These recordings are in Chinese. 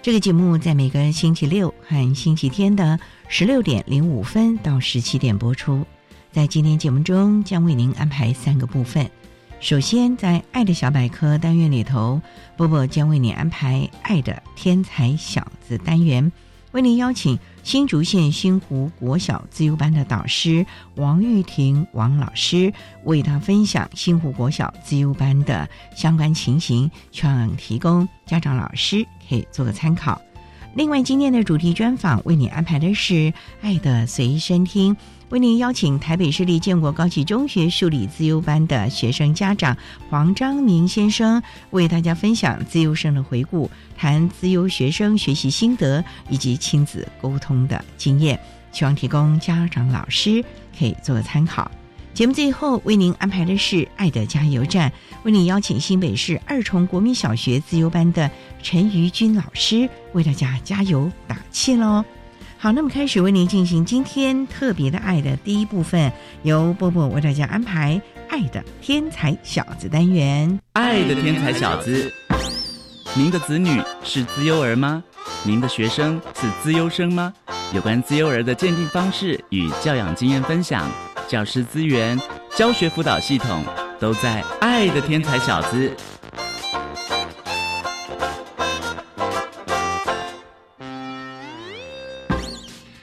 这个节目在每个星期六和星期天的十六点零五分到十七点播出。在今天节目中，将为您安排三个部分。首先，在“爱的小百科”单元里头，波波将为您安排“爱的天才小子”单元，为您邀请新竹县新湖国小自由班的导师王玉婷王老师，为他分享新湖国小自由班的相关情形，希望提供家长老师。可以做个参考。另外，今天的主题专访为你安排的是《爱的随身听》，为您邀请台北市立建国高级中学数理自优班的学生家长黄章明先生，为大家分享自优生的回顾，谈自优学生学习心得以及亲子沟通的经验，希望提供家长老师可以做参考。节目最后为您安排的是《爱的加油站》，为您邀请新北市二重国民小学自由班的陈瑜君老师为大家加油打气喽。好，那么开始为您进行今天特别的爱的第一部分，由波波为大家安排《爱的天才小子》单元。爱的天才小子，您的子女是自优儿吗？您的学生是自优生吗？有关自优儿的鉴定方式与教养经验分享。教师资源、教学辅导系统都在《爱的天才小子》。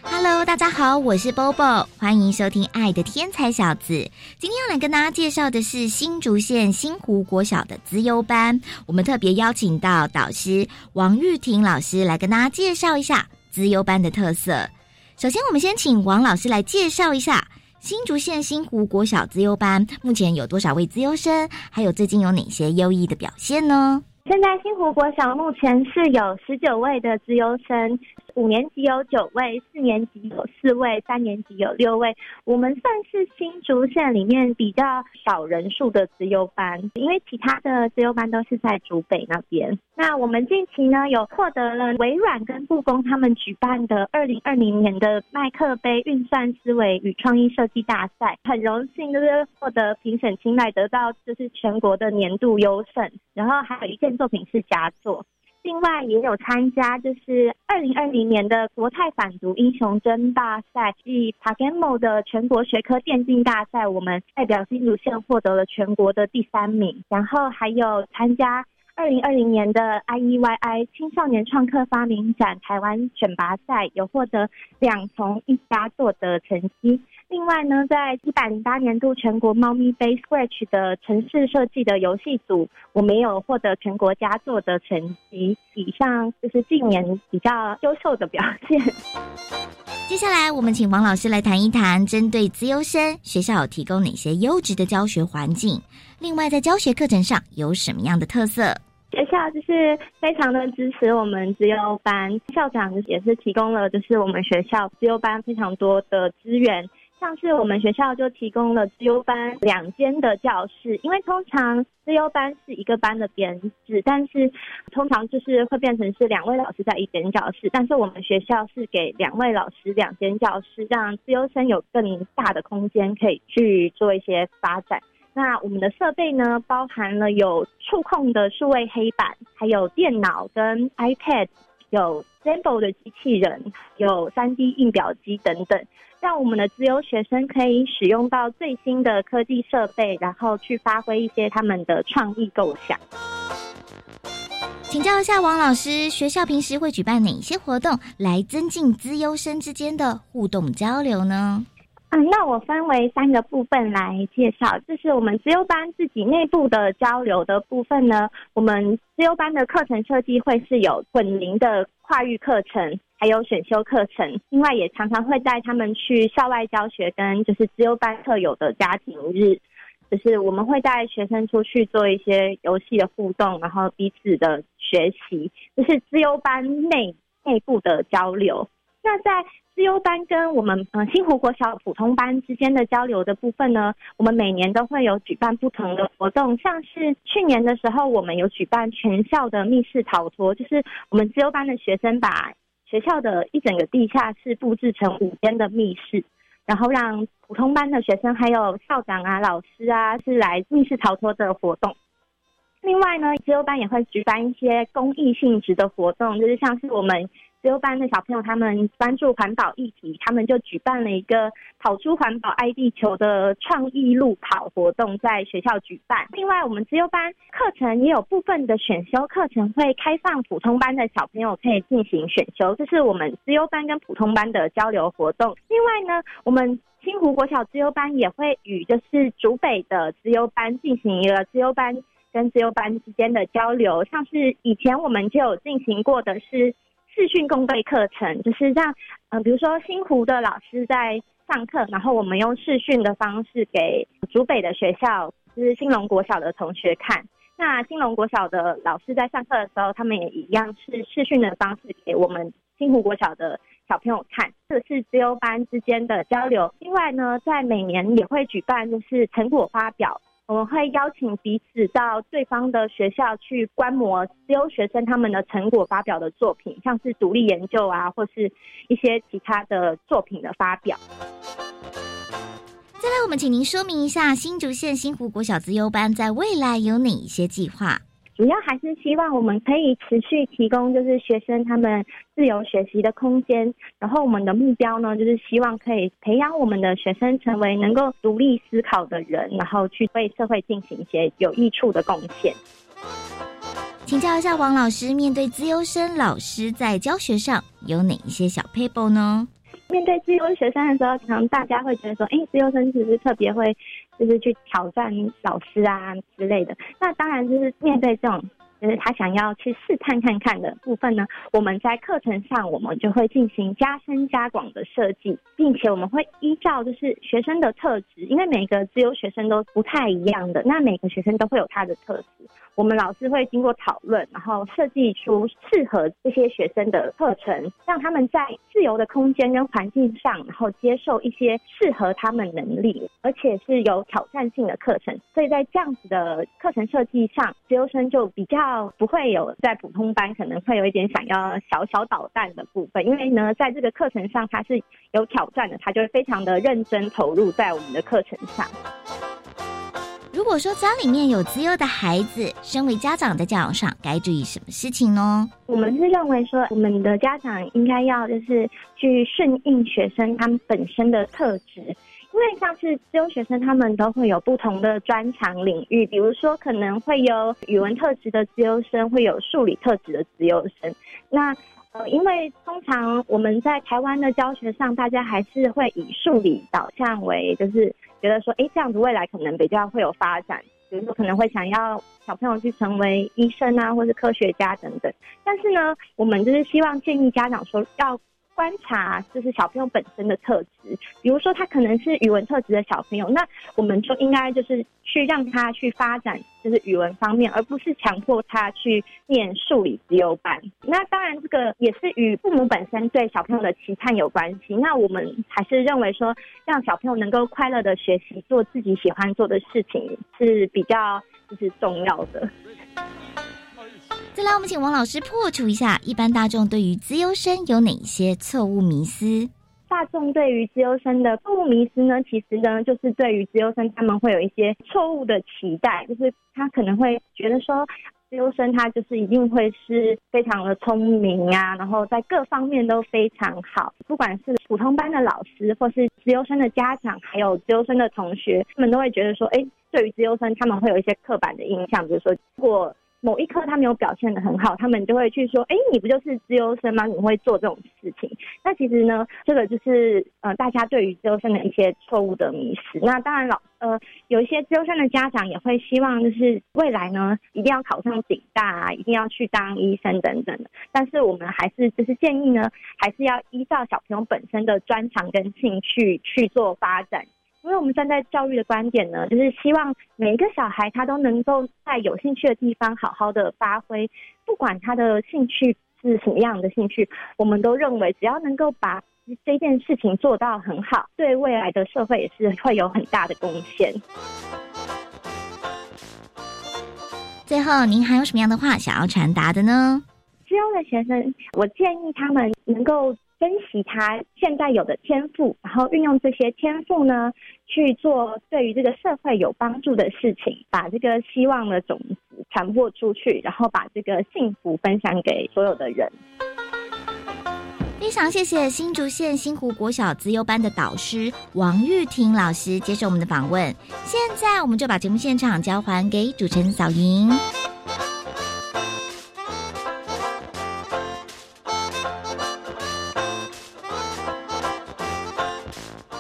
Hello，大家好，我是 Bobo，欢迎收听《爱的天才小子》。今天要来跟大家介绍的是新竹县新湖国小的资优班，我们特别邀请到导师王玉婷老师来跟大家介绍一下资优班的特色。首先，我们先请王老师来介绍一下。新竹县新湖国小资优班目前有多少位资优生？还有最近有哪些优异的表现呢？现在新湖国小目前是有十九位的资优生。五年级有九位，四年级有四位，三年级有六位。我们算是新竹县里面比较少人数的资优班，因为其他的资优班都是在竹北那边。那我们近期呢，有获得了微软跟故宫他们举办的二零二零年的麦克杯运算思维与创意设计大赛，很荣幸就是获得评审青睐，得到就是全国的年度优胜。然后还有一件作品是佳作。另外也有参加，就是二零二零年的国泰反毒英雄争霸赛暨 p a g a m o 的全国学科电竞大赛，我们代表新竹县获得了全国的第三名。然后还有参加二零二零年的 IEYI 青少年创客发明展台湾选拔赛，有获得两从一佳作的成绩。另外呢，在一百零八年度全国猫咪杯 Scratch 的城市设计的游戏组，我们也有获得全国佳作的成绩。以上就是近年比较优秀的表现。接下来，我们请王老师来谈一谈，针对资优生，学校有提供哪些优质的教学环境？另外，在教学课程上有什么样的特色？学校就是非常的支持我们资优班，校长也是提供了就是我们学校资优班非常多的资源。像是我们学校就提供了资优班两间的教室，因为通常资优班是一个班的编制，但是通常就是会变成是两位老师在一间教室，但是我们学校是给两位老师两间教室，让资优生有更大的空间可以去做一些发展。那我们的设备呢，包含了有触控的数位黑板，还有电脑跟 iPad，有 Zambo 的机器人，有 3D 印表机等等。让我们的资优学生可以使用到最新的科技设备，然后去发挥一些他们的创意构想。请教一下王老师，学校平时会举办哪些活动来增进资优生之间的互动交流呢？那我分为三个部分来介绍，就是我们资优班自己内部的交流的部分呢。我们资优班的课程设计会是有混龄的跨域课程。还有选修课程，另外也常常会带他们去校外教学，跟就是自由班特有的家庭日，就是我们会带学生出去做一些游戏的互动，然后彼此的学习，就是自由班内内部的交流。那在自优班跟我们呃新湖国小普通班之间的交流的部分呢，我们每年都会有举办不同的活动，像是去年的时候，我们有举办全校的密室逃脱，就是我们自优班的学生把学校的一整个地下室布置成五间的密室，然后让普通班的学生还有校长啊、老师啊是来密室逃脱的活动。另外呢，自由班也会举办一些公益性质的活动，就是像是我们。自由班的小朋友，他们关注环保议题，他们就举办了一个跑出环保爱地球的创意路跑活动，在学校举办。另外，我们自由班课程也有部分的选修课程会开放普通班的小朋友可以进行选修，这是我们自由班跟普通班的交流活动。另外呢，我们新湖国小资优班也会与就是竹北的资优班进行一个资优班跟自由班之间的交流，像是以前我们就有进行过的是。视讯共备课程就是让，嗯，比如说新湖的老师在上课，然后我们用视讯的方式给竹北的学校，就是新隆国小的同学看。那新隆国小的老师在上课的时候，他们也一样是视讯的方式给我们新湖国小的小朋友看。这是自优班之间的交流。另外呢，在每年也会举办就是成果发表。我们会邀请彼此到对方的学校去观摩自由学生他们的成果发表的作品，像是独立研究啊，或是一些其他的作品的发表。再来，我们请您说明一下新竹县新湖国小自优班在未来有哪一些计划？主要还是希望我们可以持续提供，就是学生他们自由学习的空间。然后我们的目标呢，就是希望可以培养我们的学生成为能够独立思考的人，然后去为社会进行一些有益处的贡献。请教一下王老师，面对自由生，老师在教学上有哪一些小 paper 呢？面对自由学生的时候，可能大家会觉得说，哎，自由生是不是特别会，就是去挑战老师啊之类的？那当然，就是面对这种，就是他想要去试探看看的部分呢，我们在课程上，我们就会进行加深加广的设计，并且我们会依照就是学生的特质，因为每个自由学生都不太一样的，那每个学生都会有他的特质。我们老师会经过讨论，然后设计出适合这些学生的课程，让他们在自由的空间跟环境上，然后接受一些适合他们能力，而且是有挑战性的课程。所以在这样子的课程设计上，自由生就比较不会有在普通班可能会有一点想要小小捣蛋的部分，因为呢，在这个课程上他是有挑战的，他就会非常的认真投入在我们的课程上。如果说家里面有资优的孩子，身为家长在教养上该注意什么事情呢？我们是认为说，我们的家长应该要就是去顺应学生他们本身的特质，因为像是资优学生他们都会有不同的专长领域，比如说可能会有语文特质的资优生，会有数理特质的资优生。那呃，因为通常我们在台湾的教学上，大家还是会以数理导向为，就是觉得说，哎，这样子未来可能比较会有发展，比如说可能会想要小朋友去成为医生啊，或是科学家等等。但是呢，我们就是希望建议家长说，要观察就是小朋友本身的特质，比如说他可能是语文特质的小朋友，那我们就应该就是去让他去发展就是语文方面，而不是强迫他去念数理资优班。那当然，这个也是与父母本身对小朋友的期盼有关系。那我们还是认为说，让小朋友能够快乐的学习，做自己喜欢做的事情是比较就是重要的。再来，我们请王老师破除一下一般大众对于资优生有哪些错误迷思。大众对于资优生的错误迷思呢，其实呢，就是对于资优生他们会有一些错误的期待，就是他可能会觉得说，资优生他就是一定会是非常的聪明啊，然后在各方面都非常好，不管是普通班的老师，或是资优生的家长，还有资优生的同学，他们都会觉得说，哎，对于资优生，他们会有一些刻板的印象，比如说，如果某一科他没有表现的很好，他们就会去说：“哎，你不就是资优生吗？你会做这种事情？”那其实呢，这个就是呃，大家对于资优生的一些错误的迷失。那当然，老呃，有一些资优生的家长也会希望，就是未来呢，一定要考上警大啊，一定要去当医生等等的。但是我们还是就是建议呢，还是要依照小朋友本身的专长跟兴趣去做发展。因为我们站在教育的观点呢，就是希望每一个小孩他都能够在有兴趣的地方好好的发挥，不管他的兴趣是什么样的兴趣，我们都认为只要能够把这件事情做到很好，对未来的社会也是会有很大的贡献。最后，您还有什么样的话想要传达的呢？之优的学生，我建议他们能够。珍惜他现在有的天赋，然后运用这些天赋呢，去做对于这个社会有帮助的事情，把这个希望的种子传播出去，然后把这个幸福分享给所有的人。非常谢谢新竹县新湖国小资优班的导师王玉婷老师接受我们的访问。现在我们就把节目现场交还给主持人小莹。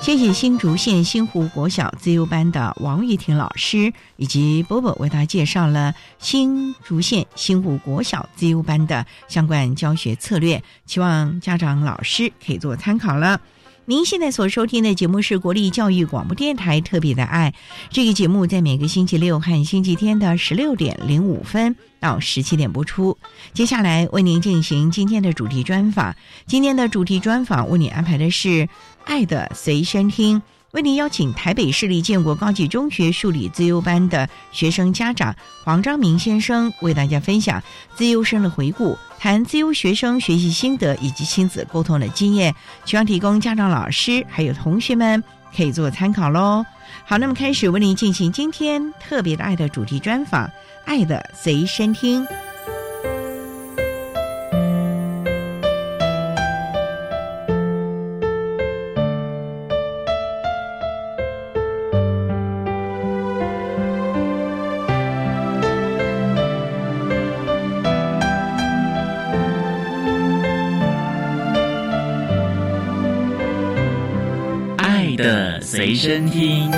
谢谢新竹县新湖国小自由班的王玉婷老师以及波波为大家介绍了新竹县新湖国小自由班的相关教学策略，希望家长老师可以做参考了。您现在所收听的节目是国立教育广播电台特别的爱，这个节目在每个星期六和星期天的十六点零五分到十七点播出。接下来为您进行今天的主题专访，今天的主题专访为您安排的是。爱的随身听，为您邀请台北市立建国高级中学数理自优班的学生家长黄章明先生，为大家分享自优生的回顾，谈自优学生学习心得以及亲子沟通的经验，希望提供家长、老师还有同学们可以做参考喽。好，那么开始为您进行今天特别的爱的主题专访，爱的随身听。随身听。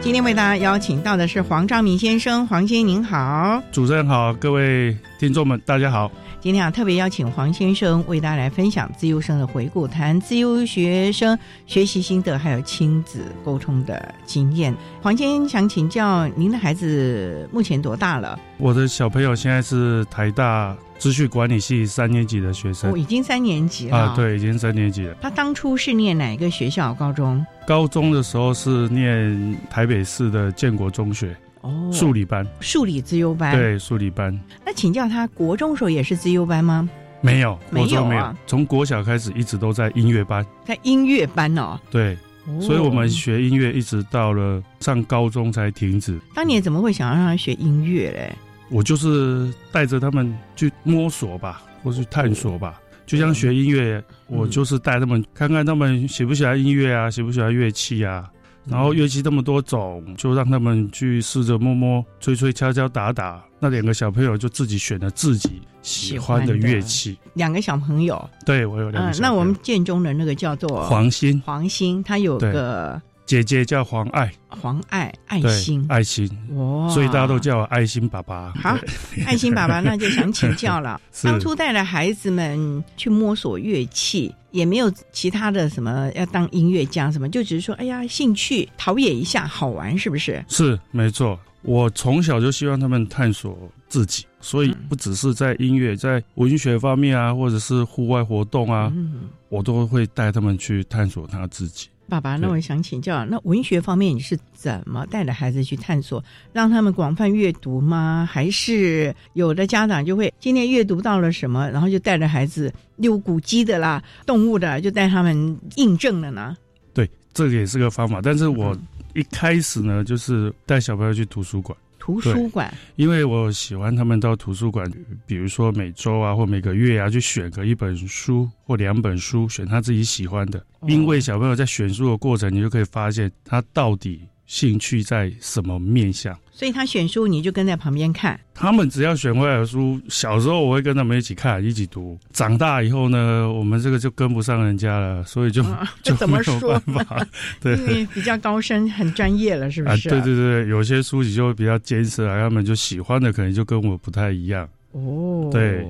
今天为大家邀请到的是黄兆明先生，黄先生您好，主持人好，各位听众们大家好。今天啊特别邀请黄先生为大家来分享自由生的回顾，谈自由学生学习心得，还有亲子沟通的经验。黄先生想请教您的孩子目前多大了？我的小朋友现在是台大。资讯管理系三年级的学生，我已经三年级了啊，对，已经三年级了。他当初是念哪一个学校？高中？高中的时候是念台北市的建国中学哦，数理班，数理自优班，对，数理班。那请教他，国中时候也是自优班吗？没有，没有没有，从国小开始一直都在音乐班，在音乐班哦，对，所以我们学音乐一直到了上高中才停止。当年怎么会想要让他学音乐嘞？我就是带着他们去摸索吧，或去探索吧。就像学音乐，我就是带他们看看他们喜不喜欢音乐啊，喜不喜欢乐器啊。然后乐器这么多种，就让他们去试着摸摸、吹吹、敲敲打打。那两个小朋友就自己选了自己喜欢的乐器。两个小朋友，对我有两个。那我们建中的那个叫做黄鑫，黄鑫他有个。姐姐叫黄爱，黄爱爱心，爱心哇，所以大家都叫我爱心爸爸。好，爱心爸爸，那就想请教了。当初带着孩子们去摸索乐器，也没有其他的什么要当音乐家什么，就只是说，哎呀，兴趣陶冶一下，好玩，是不是？是，没错。我从小就希望他们探索自己，所以不只是在音乐，在文学方面啊，或者是户外活动啊，我都会带他们去探索他自己。爸爸，那我想请教，那文学方面你是怎么带着孩子去探索，让他们广泛阅读吗？还是有的家长就会今天阅读到了什么，然后就带着孩子溜古鸡的啦、动物的，就带他们印证了呢？对，这个也是个方法。但是我一开始呢，就是带小朋友去图书馆。图书馆，因为我喜欢他们到图书馆，比如说每周啊或每个月啊，去选个一本书或两本书，选他自己喜欢的。因为小朋友在选书的过程，你就可以发现他到底。兴趣在什么面向？所以他选书，你就跟在旁边看。他们只要选回来的书，小时候我会跟他们一起看，一起读。长大以后呢，我们这个就跟不上人家了，所以就 就怎么说？对，因为比较高深、很专业了，是不是？对对对，有些书籍就会比较艰涩，他们就喜欢的可能就跟我不太一样。哦，对。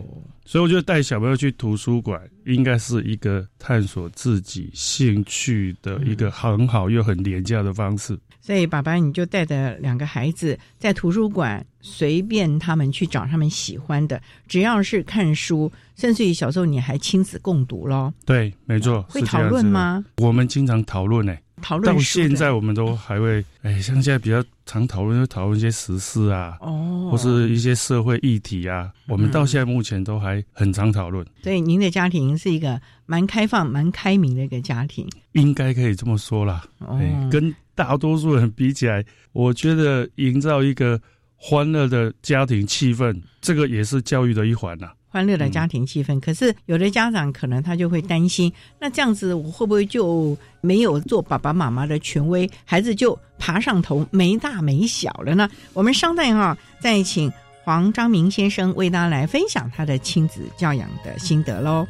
所以我觉得带小朋友去图书馆，应该是一个探索自己兴趣的一个很好又很廉价的方式。所以，爸爸你就带着两个孩子在图书馆随便他们去找他们喜欢的，只要是看书，甚至于小时候你还亲子共读咯。对，没错。会讨论吗？我们经常讨论呢。讨论到现在，我们都还会哎，像现在比较常讨论，就讨论一些时事啊，哦，或是一些社会议题啊。我们到现在目前都还很常讨论。所以，您的家庭是一个蛮开放、蛮开明的一个家庭，应该可以这么说啦。哦，跟大多数人比起来，我觉得营造一个欢乐的家庭气氛，这个也是教育的一环呐。欢乐的家庭气氛，可是有的家长可能他就会担心，那这样子我会不会就没有做爸爸妈妈的权威，孩子就爬上头没大没小了呢？我们稍待哈，再请黄章明先生为大家来分享他的亲子教养的心得喽。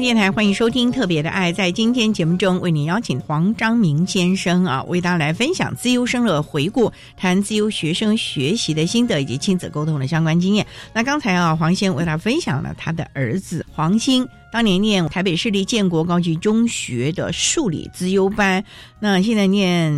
电台欢迎收听《特别的爱》。在今天节目中，为您邀请黄章明先生啊，为大家来分享自优生的回顾，谈自优学生学习的心得以及亲子沟通的相关经验。那刚才啊，黄先为大家分享了他的儿子黄兴当年念台北市立建国高级中学的数理资优班，那现在念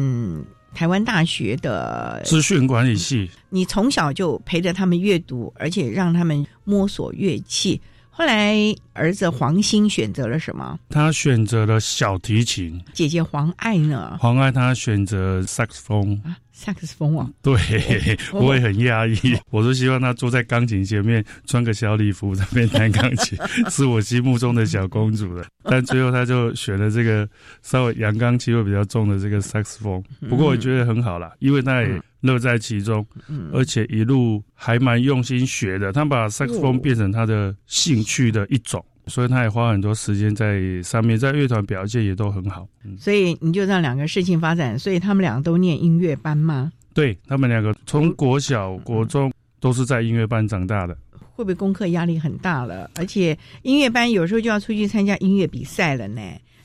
台湾大学的资讯管理系。你从小就陪着他们阅读，而且让他们摸索乐器。后来儿子黄兴选择了什么？他选择了小提琴。姐姐黄爱呢？黄爱她选择萨克斯风。萨克斯风啊？对，我也很压抑。我是希望她坐在钢琴前面，穿个小礼服在那边弹钢琴，是我心目中的小公主了。但最后他就选了这个稍微阳刚气味比较重的这个萨克斯风。不过我觉得很好啦，因为他也。乐在其中，而且一路还蛮用心学的。他把萨克斯风变成他的兴趣的一种，所以他也花很多时间在上面，在乐团表现也都很好。所以你就让两个事情发展，所以他们两个都念音乐班吗？对他们两个从国小、国中都是在音乐班长大的。会不会功课压力很大了？而且音乐班有时候就要出去参加音乐比赛了呢，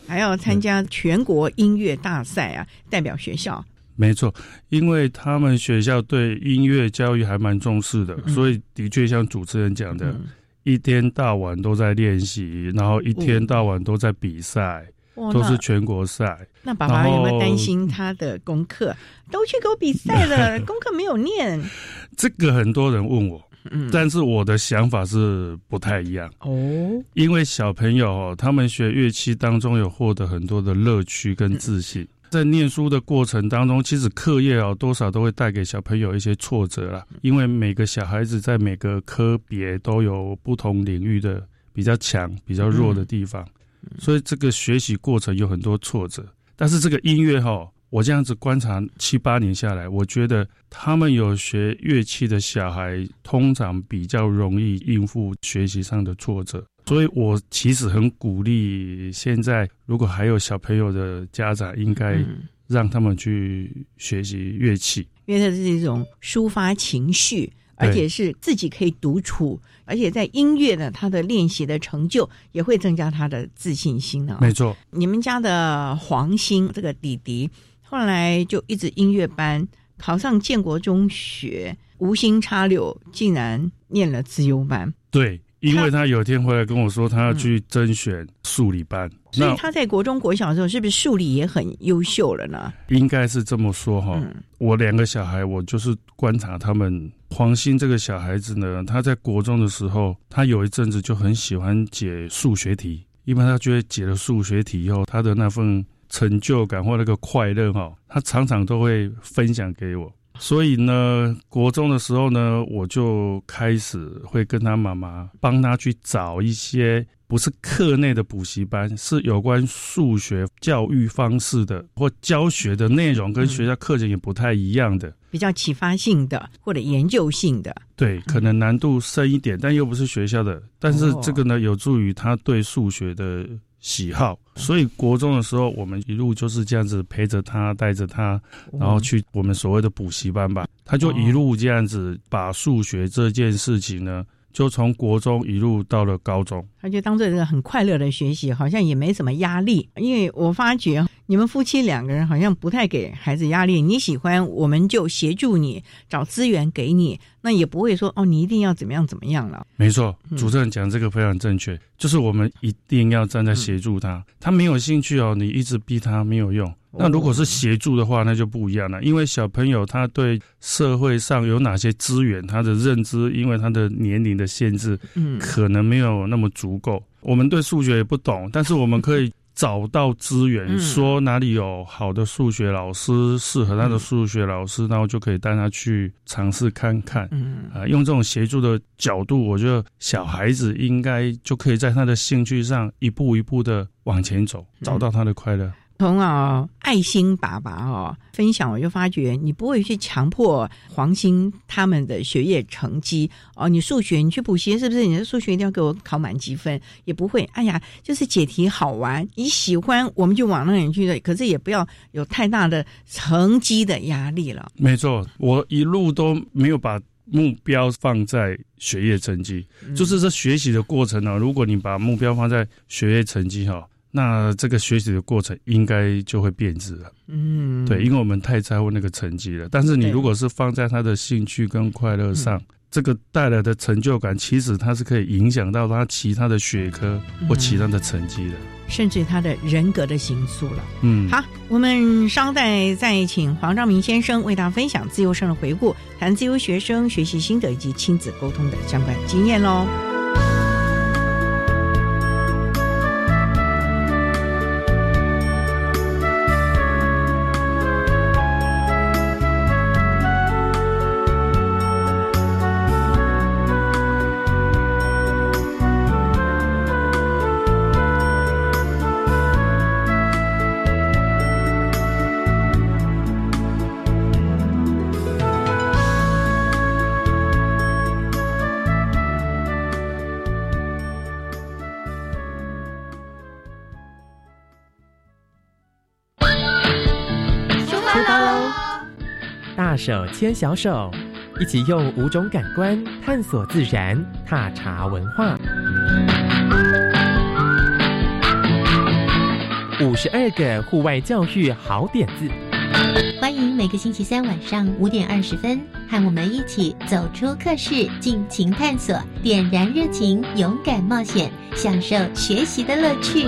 还要参加全国音乐大赛啊，代表学校。没错，因为他们学校对音乐教育还蛮重视的，所以的确像主持人讲的，一天到晚都在练习，然后一天到晚都在比赛，都是全国赛。那爸爸有没有担心他的功课？都去给我比赛了，功课没有念？这个很多人问我，但是我的想法是不太一样哦。因为小朋友他们学乐器当中有获得很多的乐趣跟自信。在念书的过程当中，其实课业啊，多少都会带给小朋友一些挫折啦。因为每个小孩子在每个科别都有不同领域的比较强、比较弱的地方，所以这个学习过程有很多挫折。但是这个音乐哈，我这样子观察七八年下来，我觉得他们有学乐器的小孩，通常比较容易应付学习上的挫折。所以，我其实很鼓励现在如果还有小朋友的家长，应该让他们去学习乐器，因为它是一种抒发情绪，而且是自己可以独处，而且在音乐的他的练习的成就也会增加他的自信心的。没错，你们家的黄兴这个弟弟后来就一直音乐班，考上建国中学，无心插柳，竟然念了自由班。对。因为他有一天回来跟我说，他要去甄选数理班，所以他在国中国小的时候，是不是数理也很优秀了呢？应该是这么说哈。我两个小孩，我就是观察他们。黄鑫这个小孩子呢，他在国中的时候，他有一阵子就很喜欢解数学题，因为他觉得解了数学题以后，他的那份成就感或那个快乐哈，他常常都会分享给我。所以呢，国中的时候呢，我就开始会跟他妈妈帮他去找一些不是课内的补习班，是有关数学教育方式的或教学的内容跟学校课程也不太一样的，比较启发性的或者研究性的。对，可能难度深一点，但又不是学校的，但是这个呢，有助于他对数学的。喜好，所以国中的时候，我们一路就是这样子陪着他，带着他，然后去我们所谓的补习班吧。他就一路这样子把数学这件事情呢，就从国中一路到了高中。他就当做一个很快乐的学习，好像也没什么压力。因为我发觉你们夫妻两个人好像不太给孩子压力。你喜欢，我们就协助你找资源给你。那也不会说哦，你一定要怎么样怎么样了。没错，主持人讲这个非常正确，就是我们一定要站在协助他。他没有兴趣哦，你一直逼他没有用。那如果是协助的话，那就不一样了。因为小朋友他对社会上有哪些资源，他的认知，因为他的年龄的限制，嗯，可能没有那么足够。我们对数学也不懂，但是我们可以。找到资源，说哪里有好的数学老师适合他的数学老师，然后就可以带他去尝试看看。嗯，啊，用这种协助的角度，我觉得小孩子应该就可以在他的兴趣上一步一步的往前走，找到他的快乐。从啊，爱心爸爸哦分享，我就发觉你不会去强迫黄鑫他们的学业成绩哦。你数学你去补习是不是？你的数学一定要给我考满积分？也不会。哎呀，就是解题好玩，你喜欢我们就往那里去的。可是也不要有太大的成绩的压力了。没错，我一路都没有把目标放在学业成绩，就是这学习的过程呢。如果你把目标放在学业成绩哈。那这个学习的过程应该就会变质了，嗯，对，因为我们太在乎那个成绩了。但是你如果是放在他的兴趣跟快乐上，这个带来的成就感，其实它是可以影响到他其他的学科或其他的成绩的，甚至他的人格的形塑了。嗯，好，我们稍待再请黄兆明先生为大家分享自由生的回顾，谈自由学生学习心得以及亲子沟通的相关经验喽。手牵小手，一起用五种感官探索自然，踏查文化。五十二个户外教育好点子，欢迎每个星期三晚上五点二十分，和我们一起走出课室，尽情探索，点燃热情，勇敢冒险，享受学习的乐趣。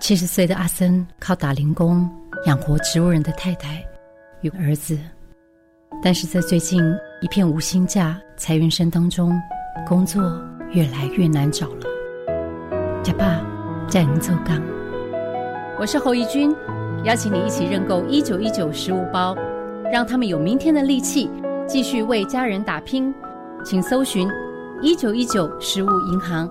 七十岁的阿森靠打零工养活植物人的太太与儿子，但是在最近一片无薪假裁员声当中，工作越来越难找了。家爸在您做岗，我是侯怡君，邀请你一起认购一九一九食物包，让他们有明天的力气，继续为家人打拼。请搜寻一九一九食物银行。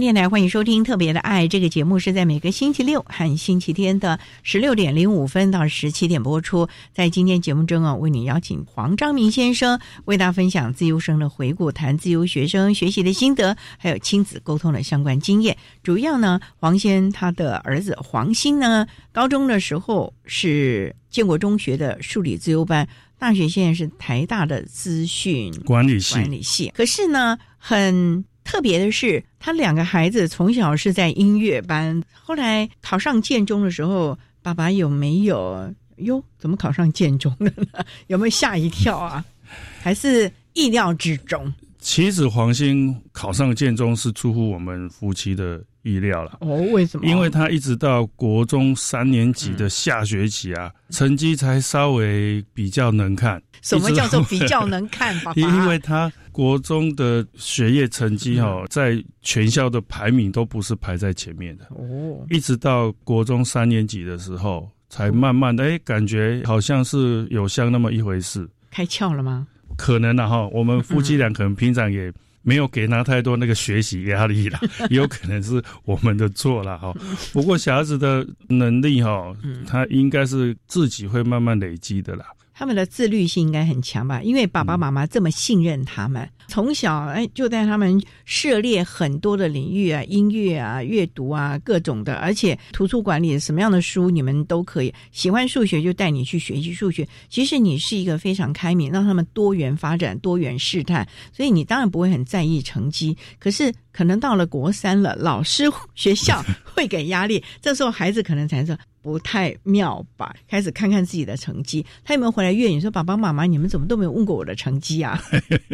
电台欢迎收听《特别的爱》这个节目，是在每个星期六和星期天的十六点零五分到十七点播出。在今天节目中啊，为你邀请黄章明先生为大家分享自由生的回顾，谈自由学生学习的心得，还有亲子沟通的相关经验。主要呢，黄先他的儿子黄鑫呢，高中的时候是建国中学的数理自由班，大学现在是台大的资讯管理系。管理系，可是呢，很。特别的是，他两个孩子从小是在音乐班，后来考上建中的时候，爸爸有没有哟？怎么考上建中了呢？有没有吓一跳啊？还是意料之中？其实黄兴考上建中是出乎我们夫妻的意料了。哦，为什么？因为他一直到国中三年级的下学期啊，成绩才稍微比较能看。什么叫做比较能看？爸爸，因为他。国中的学业成绩哈，在全校的排名都不是排在前面的。哦，一直到国中三年级的时候，才慢慢的哎，感觉好像是有像那么一回事，开窍了吗？可能的哈，我们夫妻俩可能平常也没有给他太多那个学习压力了，也 有可能是我们的错了哈。不过小孩子的能力哈，他应该是自己会慢慢累积的啦。他们的自律性应该很强吧？因为爸爸妈妈这么信任他们，从小哎就带他们涉猎很多的领域啊，音乐啊、阅读啊各种的，而且图书馆里什么样的书你们都可以。喜欢数学就带你去学习数学。其实你是一个非常开明，让他们多元发展、多元试探，所以你当然不会很在意成绩。可是可能到了国三了，老师、学校会给压力，这时候孩子可能才说。不太妙吧？开始看看自己的成绩，他有没有回来怨你说爸爸妈妈，你们怎么都没有问过我的成绩啊？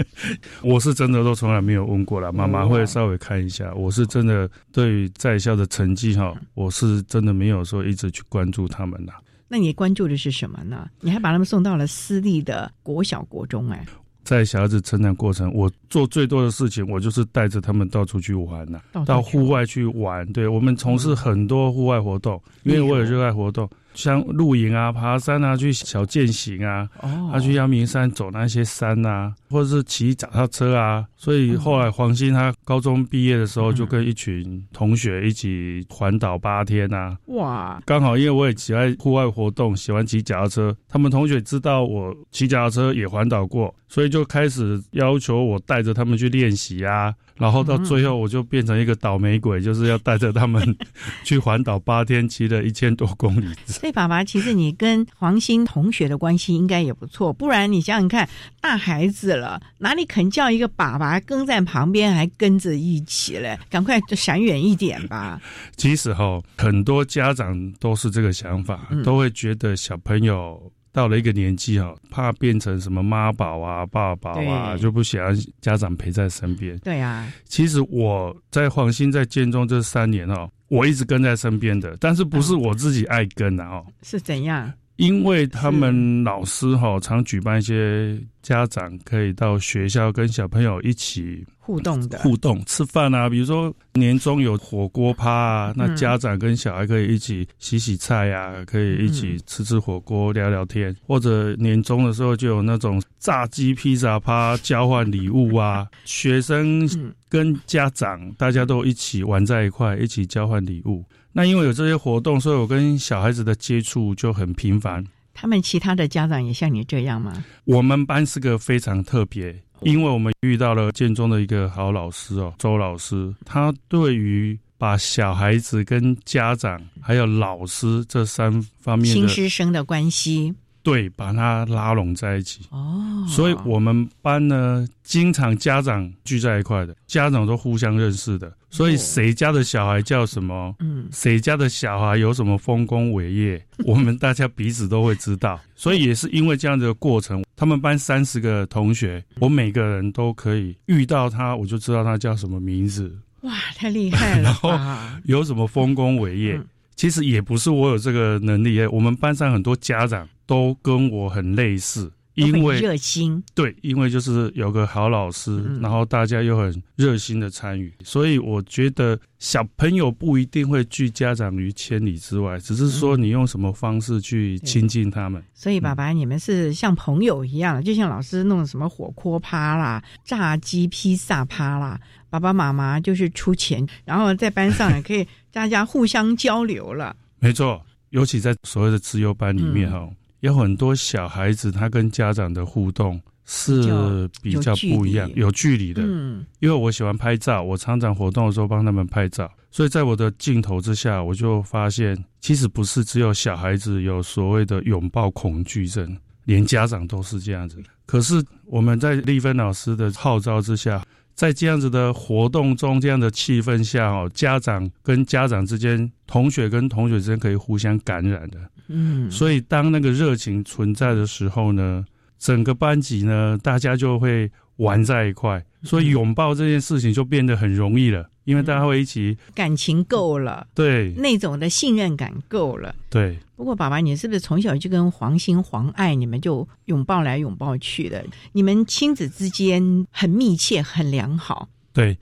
我是真的都从来没有问过了，妈妈会稍微看一下。我是真的对于在校的成绩哈，我是真的没有说一直去关注他们的。那你关注的是什么呢？你还把他们送到了私立的国小、国中哎。在小孩子成长过程，我做最多的事情，我就是带着他们到处去玩呐，到户外去玩。对我们从事很多户外活动，因为我也热爱活动。像露营啊、爬山啊、去小健行啊，他去阳明山走那些山啊，或者是骑脚踏车啊。所以后来黄鑫他高中毕业的时候，就跟一群同学一起环岛八天啊。哇！刚好因为我也喜欢户外活动，喜欢骑脚踏车，他们同学知道我骑脚踏车也环岛过，所以就开始要求我带着他们去练习啊。然后到最后，我就变成一个倒霉鬼，就是要带着他们 去环岛八天，骑了一千多公里。所以，爸爸，其实你跟黄鑫同学的关系应该也不错，不然你想想看，大孩子了，哪里肯叫一个爸爸跟在旁边，还跟着一起嘞？赶快闪远一点吧。其实哈，很多家长都是这个想法，都会觉得小朋友。到了一个年纪哈，怕变成什么妈宝啊、爸宝啊，就不想让家长陪在身边。对啊，其实我在黄兴在建中这三年哦，我一直跟在身边的，但是不是我自己爱跟啊哦。是怎样？因为他们老师哈常举办一些家长可以到学校跟小朋友一起互动的。互动吃饭啊，比如说年终有火锅趴啊，那家长跟小孩可以一起洗洗菜啊，可以一起吃吃火锅聊聊天，或者年终的时候就有那种炸鸡披萨趴交换礼物啊，学生跟家长大家都一起玩在一块，一起交换礼物。那因为有这些活动，所以我跟小孩子的接触就很频繁。他们其他的家长也像你这样吗？我们班是个非常特别，因为我们遇到了建中的一个好老师哦，周老师。他对于把小孩子跟家长还有老师这三方面新师生的关系。对，把他拉拢在一起。哦，所以我们班呢，经常家长聚在一块的，家长都互相认识的。所以谁家的小孩叫什么，嗯，谁家的小孩有什么丰功伟业，我们大家彼此都会知道。所以也是因为这样的过程，他们班三十个同学，我每个人都可以遇到他，我就知道他叫什么名字。哇，太厉害了！然后有什么丰功伟业，其实也不是我有这个能力，我们班上很多家长。都跟我很类似，因为热心。对，因为就是有个好老师，然后大家又很热心的参与，所以我觉得小朋友不一定会拒家长于千里之外，只是说你用什么方式去亲近他们。所以爸爸，你们是像朋友一样，就像老师弄什么火锅趴啦、炸鸡披萨趴啦，爸爸妈妈就是出钱，然后在班上也可以大家互相交流了。没错，尤其在所谓的自由班里面哈。有很多小孩子，他跟家长的互动是比较不一样，有距离的。嗯，因为我喜欢拍照，我常常活动的时候帮他们拍照，所以在我的镜头之下，我就发现，其实不是只有小孩子有所谓的拥抱恐惧症，连家长都是这样子。可是我们在丽芬老师的号召之下。在这样子的活动中，这样的气氛下，哦，家长跟家长之间，同学跟同学之间可以互相感染的。嗯，所以当那个热情存在的时候呢，整个班级呢，大家就会玩在一块，所以拥抱这件事情就变得很容易了。因为大家会一起，感情够了，对，那种的信任感够了，对。不过，爸爸，你是不是从小就跟黄兴、黄爱你们就拥抱来拥抱去的？你们亲子之间很密切、很良好。对，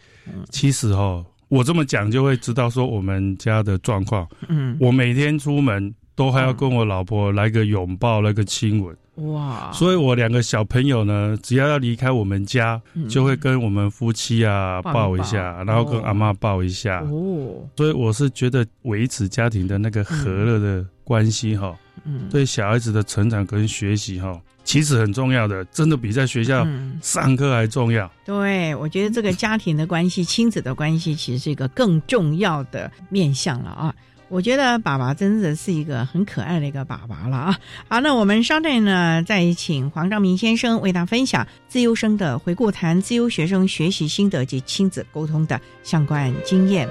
其实哦，我这么讲就会知道说我们家的状况。嗯，我每天出门都还要跟我老婆来个拥抱，来个亲吻。哇！所以我两个小朋友呢，只要要离开我们家，就会跟我们夫妻啊抱一下，然后跟阿妈抱一下。哦，所以我是觉得维持家庭的那个和乐的关系哈，嗯，对小孩子的成长跟学习哈，其实很重要的，真的比在学校上课还重要。对，我觉得这个家庭的关系、亲子的关系，其实是一个更重要的面向了啊。我觉得爸爸真的是一个很可爱的一个爸爸了啊！好，那我们稍待呢，再请黄章明先生为大家分享自由生的回顾，谈自由学生学习心得及亲子沟通的相关经验。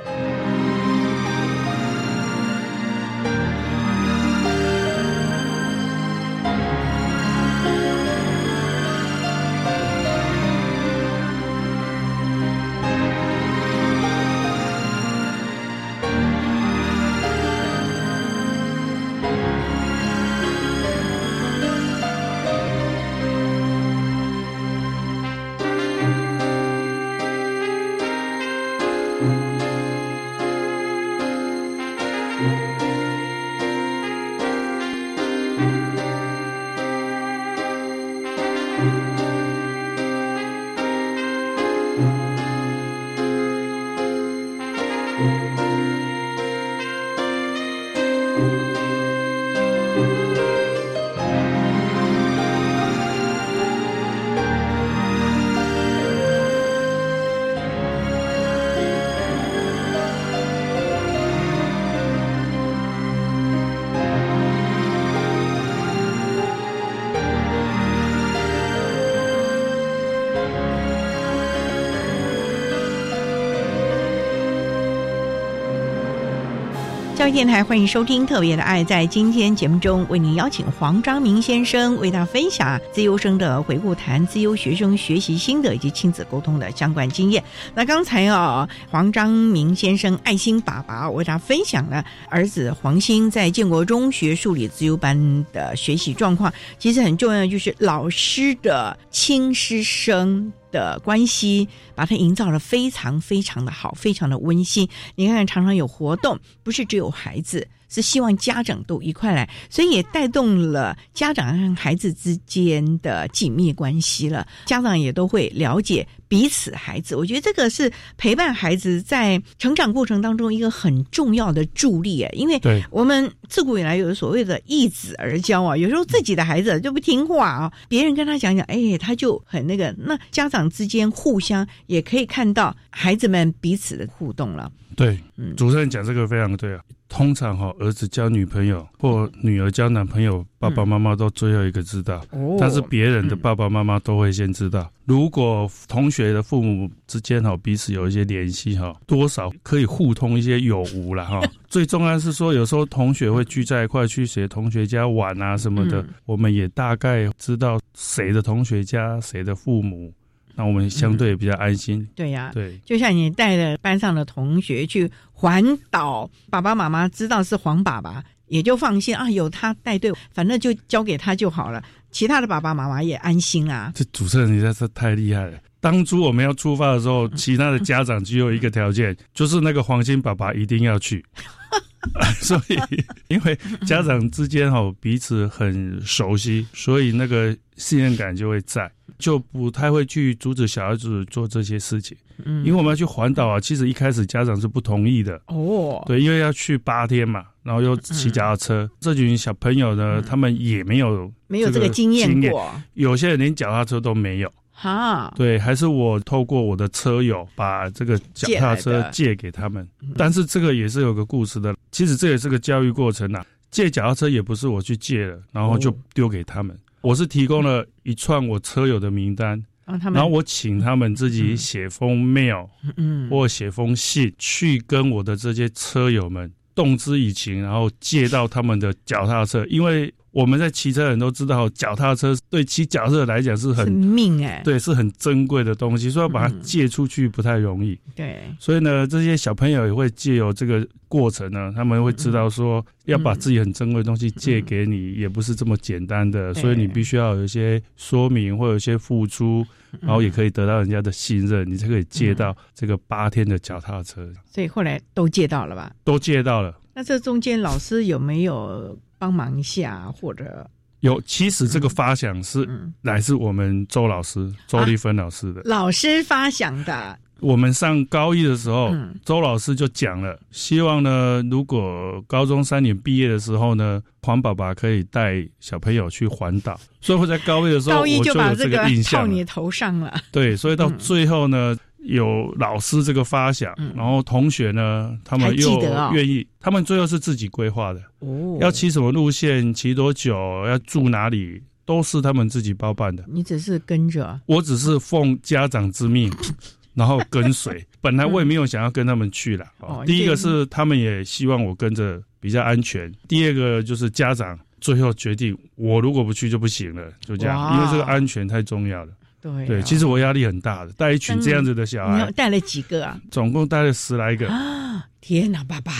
教育电台欢迎收听《特别的爱》。在今天节目中，为您邀请黄章明先生为大家分享自由生的回顾，谈自由学生学习心得以及亲子沟通的相关经验。那刚才啊，黄章明先生爱心爸爸为大家分享了儿子黄兴在建国中学数理自由班的学习状况。其实很重要就是老师的亲师生。的关系，把它营造的非常非常的好，非常的温馨。你看看，常常有活动，不是只有孩子。是希望家长都一块来，所以也带动了家长和孩子之间的紧密关系了。家长也都会了解彼此孩子，我觉得这个是陪伴孩子在成长过程当中一个很重要的助力哎。因为我们自古以来有所谓的一子而教啊，有时候自己的孩子就不听话啊，别人跟他讲讲，哎，他就很那个。那家长之间互相也可以看到孩子们彼此的互动了。对，主持人讲这个非常对啊。通常哈，儿子交女朋友或女儿交男朋友，爸爸妈妈都最后一个知道。但是别人的爸爸妈妈都会先知道。如果同学的父母之间哈彼此有一些联系哈，多少可以互通一些有无了哈。最重要是说，有时候同学会聚在一块去谁同学家玩啊什么的，我们也大概知道谁的同学家谁的父母。那我们相对比较安心。对呀，对，就像你带着班上的同学去环岛，爸爸妈妈知道是黄爸爸，也就放心啊，有他带队，反正就交给他就好了。其他的爸爸妈妈也安心啊。这主持人实在是太厉害了。当初我们要出发的时候，其他的家长只有一个条件，就是那个黄金爸爸一定要去。所以，因为家长之间哈彼此很熟悉，所以那个信任感就会在。就不太会去阻止小孩子做这些事情，嗯，因为我们要去环岛啊，其实一开始家长是不同意的。哦，对，因为要去八天嘛，然后又骑脚踏车，这群小朋友呢，他们也没有没有这个经验。过，有些人连脚踏车都没有，哈，对，还是我透过我的车友把这个脚踏车借给他们，但是这个也是有个故事的，其实这也是个教育过程呐，借脚踏车也不是我去借了，然后就丢给他们。我是提供了一串我车友的名单，然后我请他们自己写封 mail，嗯，或写封信去跟我的这些车友们动之以情，然后借到他们的脚踏车，因为。我们在骑车人都知道，脚踏车对骑脚踏车来讲是很命哎，对，是很珍贵的东西，所以要把它借出去不太容易。对，所以呢，这些小朋友也会借由这个过程呢，他们会知道说，要把自己很珍贵的东西借给你，也不是这么简单的，所以你必须要有一些说明或有一些付出，然后也可以得到人家的信任，你才可以借到这个八天的脚踏车。所以后来都借到了吧？都借到了。那这中间老师有没有？帮忙一下，或者有，其实这个发想是来自我们周老师周丽芬老师的，老师发想的。我们上高一的时候，周老师就讲了，希望呢，如果高中三年毕业的时候呢，黄爸爸可以带小朋友去环岛。所以我在高一的时候，高一就把这个印象。套你头上了。对，所以到最后呢，有老师这个发想，然后同学呢，他们又愿意，他们最后是自己规划的。哦，要骑什么路线，骑多久，要住哪里，都是他们自己包办的。你只是跟着，我只是奉家长之命。然后跟随，本来我也没有想要跟他们去了。哦第一个是他们也希望我跟着比较安全，第二个就是家长最后决定，我如果不去就不行了，就这样，因为这个安全太重要了。对对，其实我压力很大的，带一群这样子的小孩，带了几个啊？总共带了十来个啊。天哪，爸爸！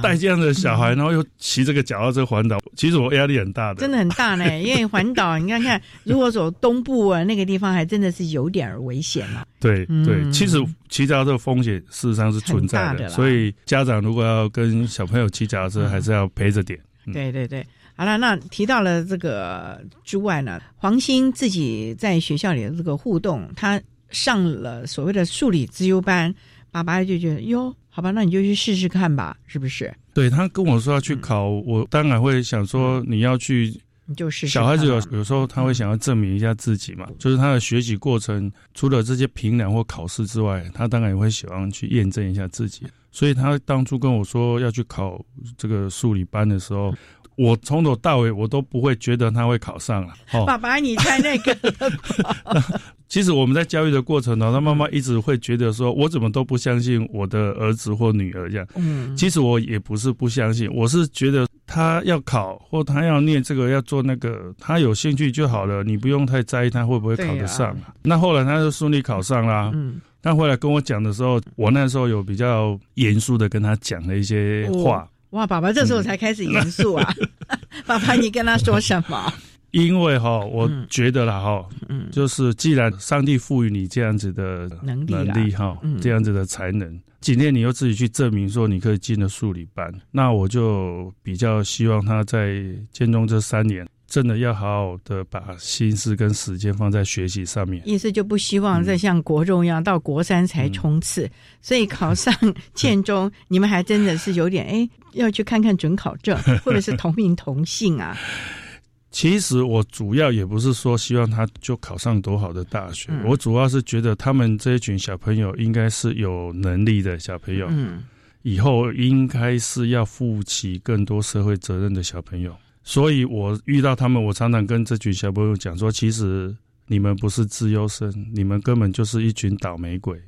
带这样的小孩，然后又骑这个脚踏车环岛，其实我压力很大的，真的很大呢。因为环岛，你看看，如果走东部啊，那个地方还真的是有点危险啊。对对，其实骑脚踏车风险事实上是存在的，所以家长如果要跟小朋友骑脚踏车，还是要陪着点。对对对，好了，那提到了这个之外呢，黄鑫自己在学校里的这个互动，他上了所谓的数理资优班，爸爸就觉得哟。好吧，那你就去试试看吧，是不是？对他跟我说要去考，我当然会想说你要去，你就试。小孩子有有时候他会想要证明一下自己嘛，就是他的学习过程，除了这些评量或考试之外，他当然也会喜欢去验证一下自己。所以他当初跟我说要去考这个数理班的时候。我从头到尾我都不会觉得他会考上了。哦爸爸，你太那个？其实我们在教育的过程呢，他妈妈一直会觉得说，我怎么都不相信我的儿子或女儿这样。嗯，其实我也不是不相信，我是觉得他要考或他要念这个要做那个，他有兴趣就好了，你不用太在意他会不会考得上。那后来他就顺利考上啦。嗯，他回来跟我讲的时候，我那时候有比较严肃的跟他讲了一些话。哇，爸爸这时候才开始严肃啊！爸爸，你跟他说什么？因为哈，我觉得了哈，嗯，就是既然上帝赋予你这样子的能力，能力哈，这样子的才能，今天你又自己去证明说你可以进了数理班，那我就比较希望他在建中这三年。真的要好好的把心思跟时间放在学习上面，意思就不希望再像国中一样到国三才冲刺，所以考上建中，你们还真的是有点哎，要去看看准考证 或者是同名同姓啊。其实我主要也不是说希望他就考上多好的大学，我主要是觉得他们这一群小朋友应该是有能力的小朋友，嗯，以后应该是要负起更多社会责任的小朋友。所以，我遇到他们，我常常跟这群小朋友讲说：，其实你们不是自优生，你们根本就是一群倒霉鬼。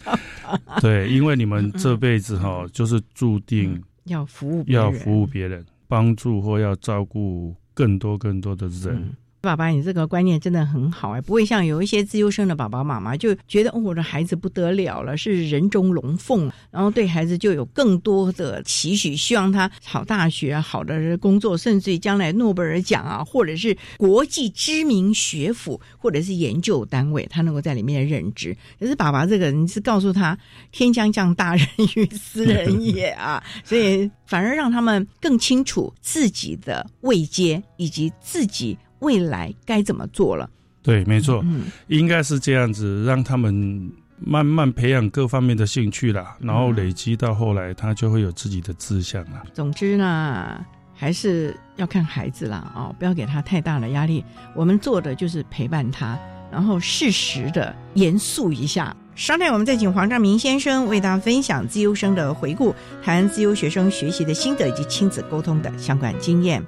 对，因为你们这辈子哈，就是注定要服务，要服务别人，帮助或要照顾更多更多的人。爸爸，你这个观念真的很好哎，不会像有一些自优生的爸爸妈妈就觉得哦，我的孩子不得了了，是人中龙凤，然后对孩子就有更多的期许，希望他好大学、好的工作，甚至于将来诺贝尔奖啊，或者是国际知名学府或者是研究单位，他能够在里面任职。可是爸爸这个人是告诉他，天将降大任于斯人也啊，所以反而让他们更清楚自己的位阶以及自己。未来该怎么做了？对，没错，嗯，应该是这样子，让他们慢慢培养各方面的兴趣啦，然后累积到后来，他就会有自己的志向了。总之呢，还是要看孩子啦，哦，不要给他太大的压力。我们做的就是陪伴他，然后适时的严肃一下。稍待，我们再请黄兆明先生为大家分享自优生的回顾，谈自优学生学习的心得以及亲子沟通的相关经验。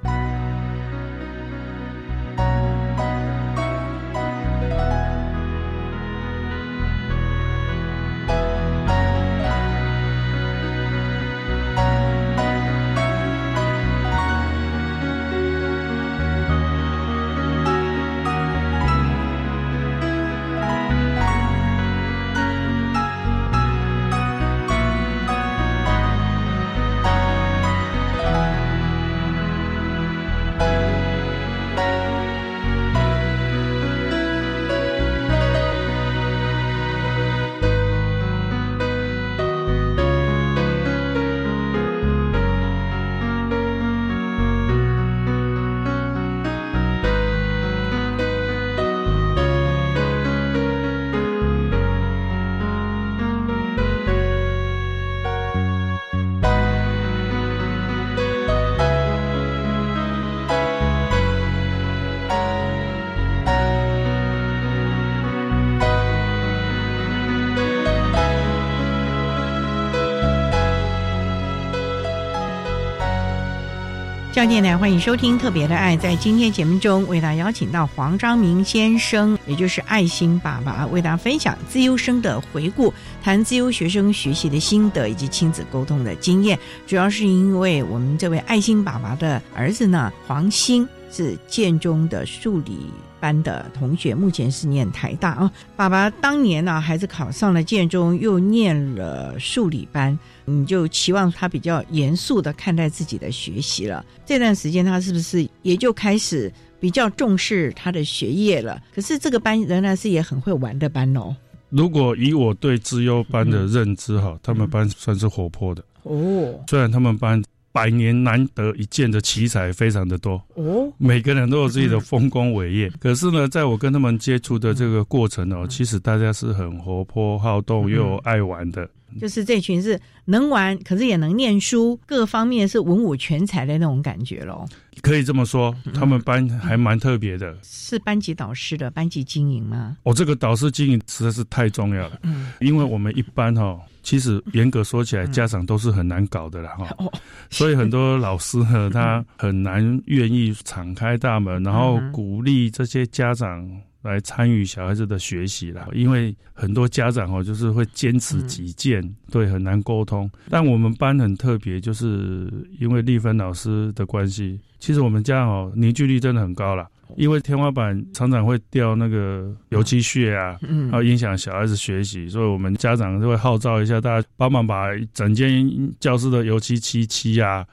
教电台欢迎收听《特别的爱》。在今天节目中，为大家邀请到黄章明先生，也就是爱心爸爸，为大家分享自优生的回顾，谈自优学生学习的心得以及亲子沟通的经验。主要是因为我们这位爱心爸爸的儿子呢，黄兴是建中的数理。班的同学目前是念台大啊，爸爸当年呢，孩子考上了建中，又念了数理班，你就期望他比较严肃的看待自己的学习了。这段时间他是不是也就开始比较重视他的学业了？可是这个班仍然是也很会玩的班哦。如果以我对资优班的认知哈，他们班算是活泼的哦，虽然他们班。百年难得一见的奇才非常的多哦，每个人都有自己的丰功伟业。可是呢，在我跟他们接触的这个过程哦，其实大家是很活泼好动又爱玩的。就是这群是能玩，可是也能念书，各方面是文武全才的那种感觉喽。可以这么说，他们班还蛮特别的。是班级导师的班级经营吗？哦，这个导师经营实在是太重要了。嗯，因为我们一般哈。其实严格说起来，家长都是很难搞的啦哈，所以很多老师呢，他很难愿意敞开大门，然后鼓励这些家长来参与小孩子的学习了。因为很多家长哦，就是会坚持己见，对，很难沟通。但我们班很特别，就是因为丽芬老师的关系，其实我们家哦凝聚力真的很高啦。因为天花板常常会掉那个油漆屑啊，然后影响小孩子学习，所以我们家长就会号召一下大家帮忙把整间教室的油漆漆漆啊，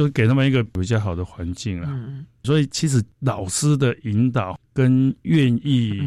就给他们一个比较好的环境啊。所以其实老师的引导跟愿意。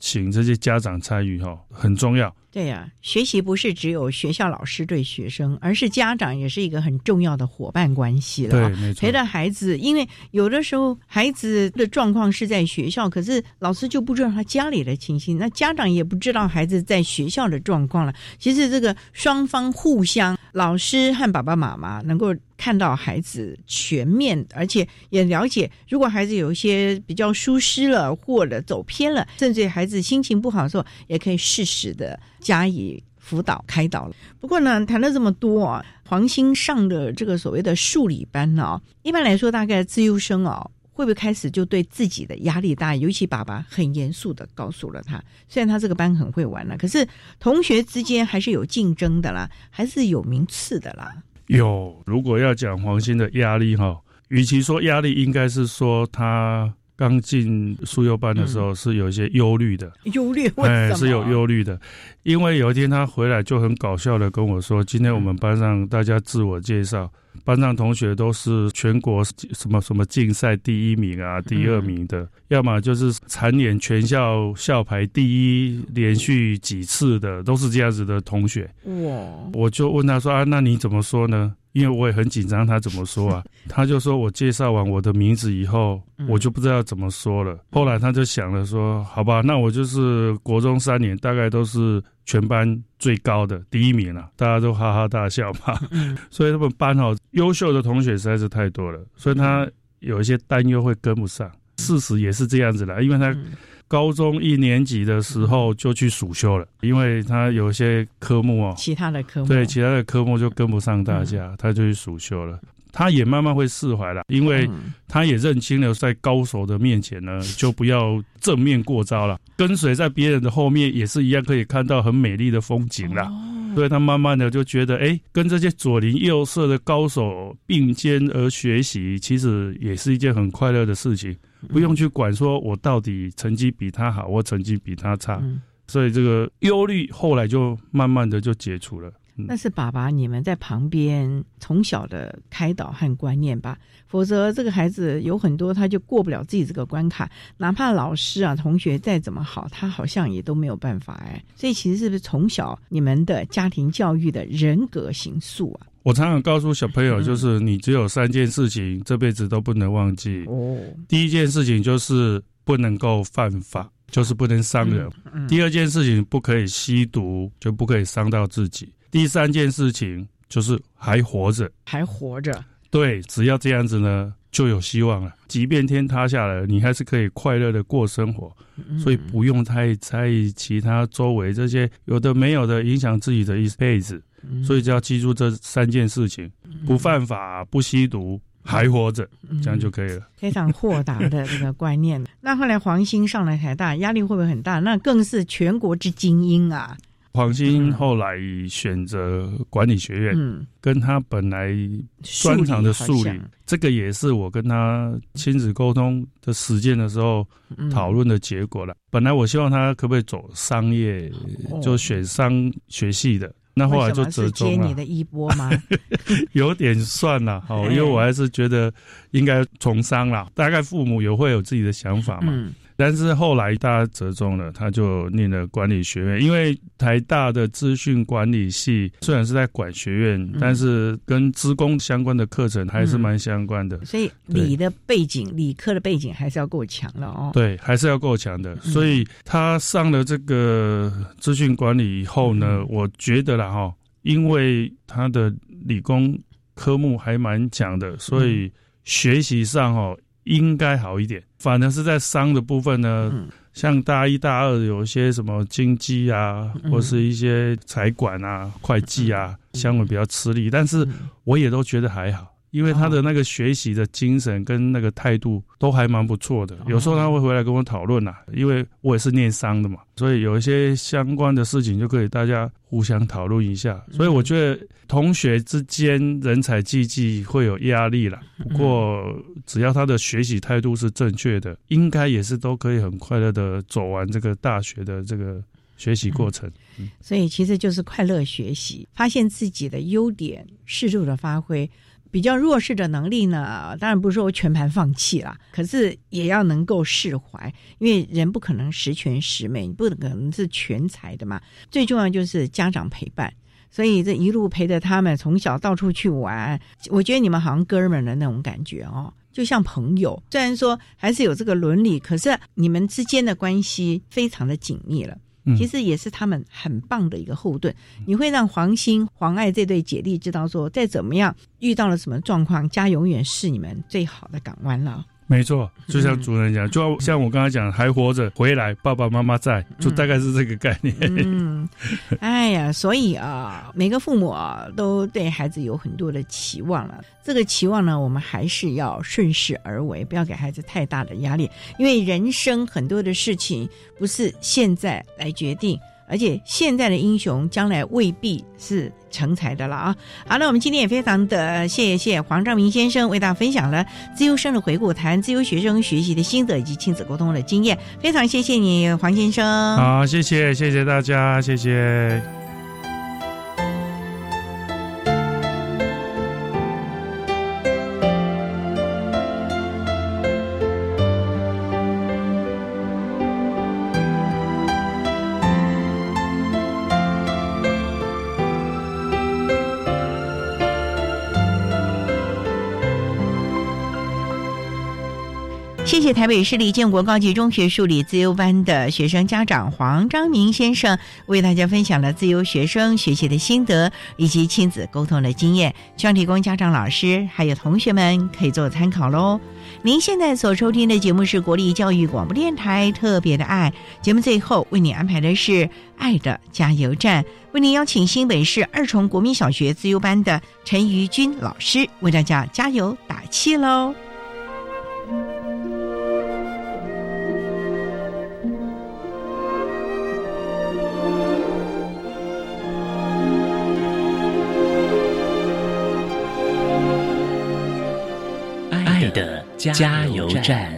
请这些家长参与哈，很重要。对呀，学习不是只有学校老师对学生，而是家长也是一个很重要的伙伴关系了。对，没错。陪着孩子，因为有的时候孩子的状况是在学校，可是老师就不知道他家里的情形，那家长也不知道孩子在学校的状况了。其实这个双方互相，老师和爸爸妈妈能够。看到孩子全面，而且也了解，如果孩子有一些比较疏失了，或者走偏了，甚至孩子心情不好的时候，也可以适时的加以辅导开导了。不过呢，谈了这么多啊，黄兴上的这个所谓的数理班呢，一般来说，大概自优生啊，会不会开始就对自己的压力大？尤其爸爸很严肃的告诉了他，虽然他这个班很会玩了，可是同学之间还是有竞争的啦，还是有名次的啦。有，如果要讲黄鑫的压力哈，与其说压力，应该是说他刚进数幼班的时候是有一些忧虑的。忧虑？哎，是有忧虑的，因为有一天他回来就很搞笑的跟我说：“今天我们班上大家自我介绍。”班上同学都是全国什么什么竞赛第一名啊，第二名的，要么就是蝉联全校校排第一连续几次的，都是这样子的同学。哇！我就问他说啊，那你怎么说呢？因为我也很紧张，他怎么说啊？他就说我介绍完我的名字以后，我就不知道怎么说了。后来他就想了说，好吧，那我就是国中三年，大概都是。全班最高的第一名了，大家都哈哈大笑嘛。所以他们班哦，优秀的同学实在是太多了，所以他有一些担忧会跟不上。事实也是这样子啦，因为他高中一年级的时候就去暑修了，因为他有些科目哦，其他的科目。对其他的科目就跟不上大家，他就去暑修了。他也慢慢会释怀了，因为他也认清了，在高手的面前呢，就不要正面过招了，跟随在别人的后面也是一样，可以看到很美丽的风景了。所以他慢慢的就觉得，哎，跟这些左邻右舍的高手并肩而学习，其实也是一件很快乐的事情，不用去管说我到底成绩比他好，或成绩比他差。所以这个忧虑后来就慢慢的就解除了。那是爸爸，你们在旁边从小的开导和观念吧，否则这个孩子有很多他就过不了自己这个关卡，哪怕老师啊、同学再怎么好，他好像也都没有办法哎。所以其实是不是从小你们的家庭教育的人格形塑啊？我常常告诉小朋友，就是你只有三件事情这辈子都不能忘记哦。第一件事情就是不能够犯法，就是不能伤人；第二件事情不可以吸毒，就不可以伤到自己。第三件事情就是还活着，还活着。对，只要这样子呢，就有希望了。即便天塌下来，你还是可以快乐的过生活。所以不用太在意其他周围这些有的没有的影响自己的一辈子。所以就要记住这三件事情：不犯法、不吸毒、还活着，这样就可以了。非常豁达的这个观念。那后来黄兴上了台大，压力会不会很大？那更是全国之精英啊。黄兴后来选择管理学院，嗯，跟他本来专长的数理，这个也是我跟他亲子沟通的实践的时候讨论的结果了。本来我希望他可不可以走商业，就选商学系的。那后来就折中了。接你的衣钵吗？有点算了，好，因为我还是觉得应该从商啦。大概父母也会有自己的想法嘛。但是后来大家折中了，他就念了管理学院。因为台大的资讯管理系虽然是在管学院，但是跟资工相关的课程还是蛮相关的。所以理的背景、理科的背景还是要够强了哦。对，还是要够强的。所以他上了这个资讯管理以后呢，我觉得啦哈，因为他的理工科目还蛮强的，所以学习上哈。应该好一点，反而是在商的部分呢，像大一、大二有一些什么经济啊，或是一些财管啊、会计啊，相对比较吃力，但是我也都觉得还好。因为他的那个学习的精神跟那个态度都还蛮不错的，有时候他会回来跟我讨论呐，因为我也是念商的嘛，所以有一些相关的事情就可以大家互相讨论一下。所以我觉得同学之间人才济济会有压力啦，不过只要他的学习态度是正确的，应该也是都可以很快乐的走完这个大学的这个学习过程。所以其实就是快乐学习，发现自己的优点，适度的发挥。比较弱势的能力呢，当然不是说全盘放弃啦，可是也要能够释怀，因为人不可能十全十美，不可能是全才的嘛。最重要就是家长陪伴，所以这一路陪着他们从小到处去玩，我觉得你们好像哥们的那种感觉哦，就像朋友。虽然说还是有这个伦理，可是你们之间的关系非常的紧密了。其实也是他们很棒的一个后盾。你会让黄兴、黄爱这对姐弟知道，说再怎么样遇到了什么状况，家永远是你们最好的港湾了。没错，就像主人讲，就像我刚才讲，还活着回来，爸爸妈妈在，就大概是这个概念。嗯，哎呀，所以啊，每个父母啊，都对孩子有很多的期望了。这个期望呢，我们还是要顺势而为，不要给孩子太大的压力，因为人生很多的事情不是现在来决定。而且现在的英雄将来未必是成才的了啊！好，那我们今天也非常的谢谢黄兆明先生为大家分享了自由生的回顾，谈自由学生学习的心得以及亲子沟通的经验，非常谢谢你，黄先生。好，谢谢，谢谢大家，谢谢。台北市立建国高级中学数理自由班的学生家长黄章明先生为大家分享了自由学生学习的心得以及亲子沟通的经验，希望提供家长、老师还有同学们可以做参考喽。您现在所收听的节目是国立教育广播电台特别的爱节目，最后为您安排的是爱的加油站，为您邀请新北市二重国民小学自由班的陈瑜君老师为大家加油打气喽。加油站。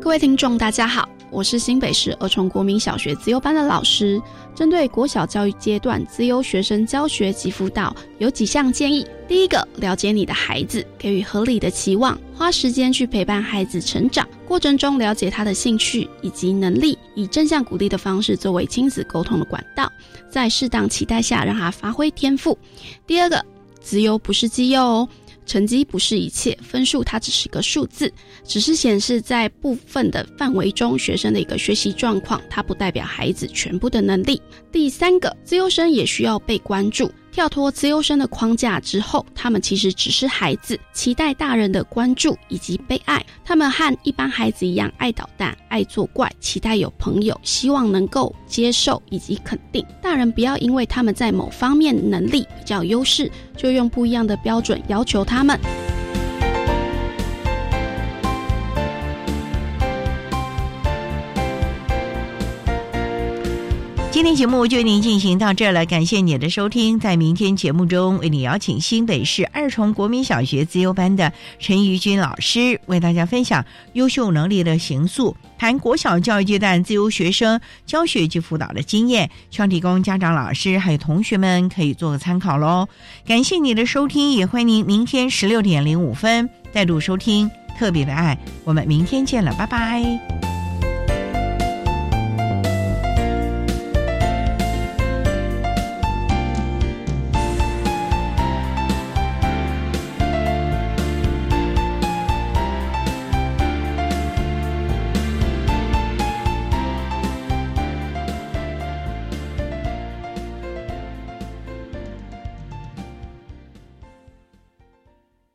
各位听众，大家好，我是新北市儿童国民小学资优班的老师。针对国小教育阶段资优学生教学及辅导，有几项建议。第一个，了解你的孩子，给予合理的期望，花时间去陪伴孩子成长过程中，了解他的兴趣以及能力，以正向鼓励的方式作为亲子沟通的管道，在适当期待下让他发挥天赋。第二个，资优不是绩优哦。成绩不是一切，分数它只是一个数字，只是显示在部分的范围中学生的一个学习状况，它不代表孩子全部的能力。第三个，自由生也需要被关注。跳脱自由身的框架之后，他们其实只是孩子，期待大人的关注以及被爱。他们和一般孩子一样，爱捣蛋、爱作怪，期待有朋友，希望能够接受以及肯定。大人不要因为他们在某方面能力比较优势，就用不一样的标准要求他们。今天节目就为您进行到这儿了，感谢你的收听。在明天节目中，为你邀请新北市二重国民小学自优班的陈瑜君老师，为大家分享优秀能力的行塑，谈国小教育阶段自由学生教学及辅导的经验，希望提供家长、老师还有同学们可以做个参考喽。感谢你的收听，也欢迎您明天十六点零五分再度收听特别的爱。我们明天见了，拜拜。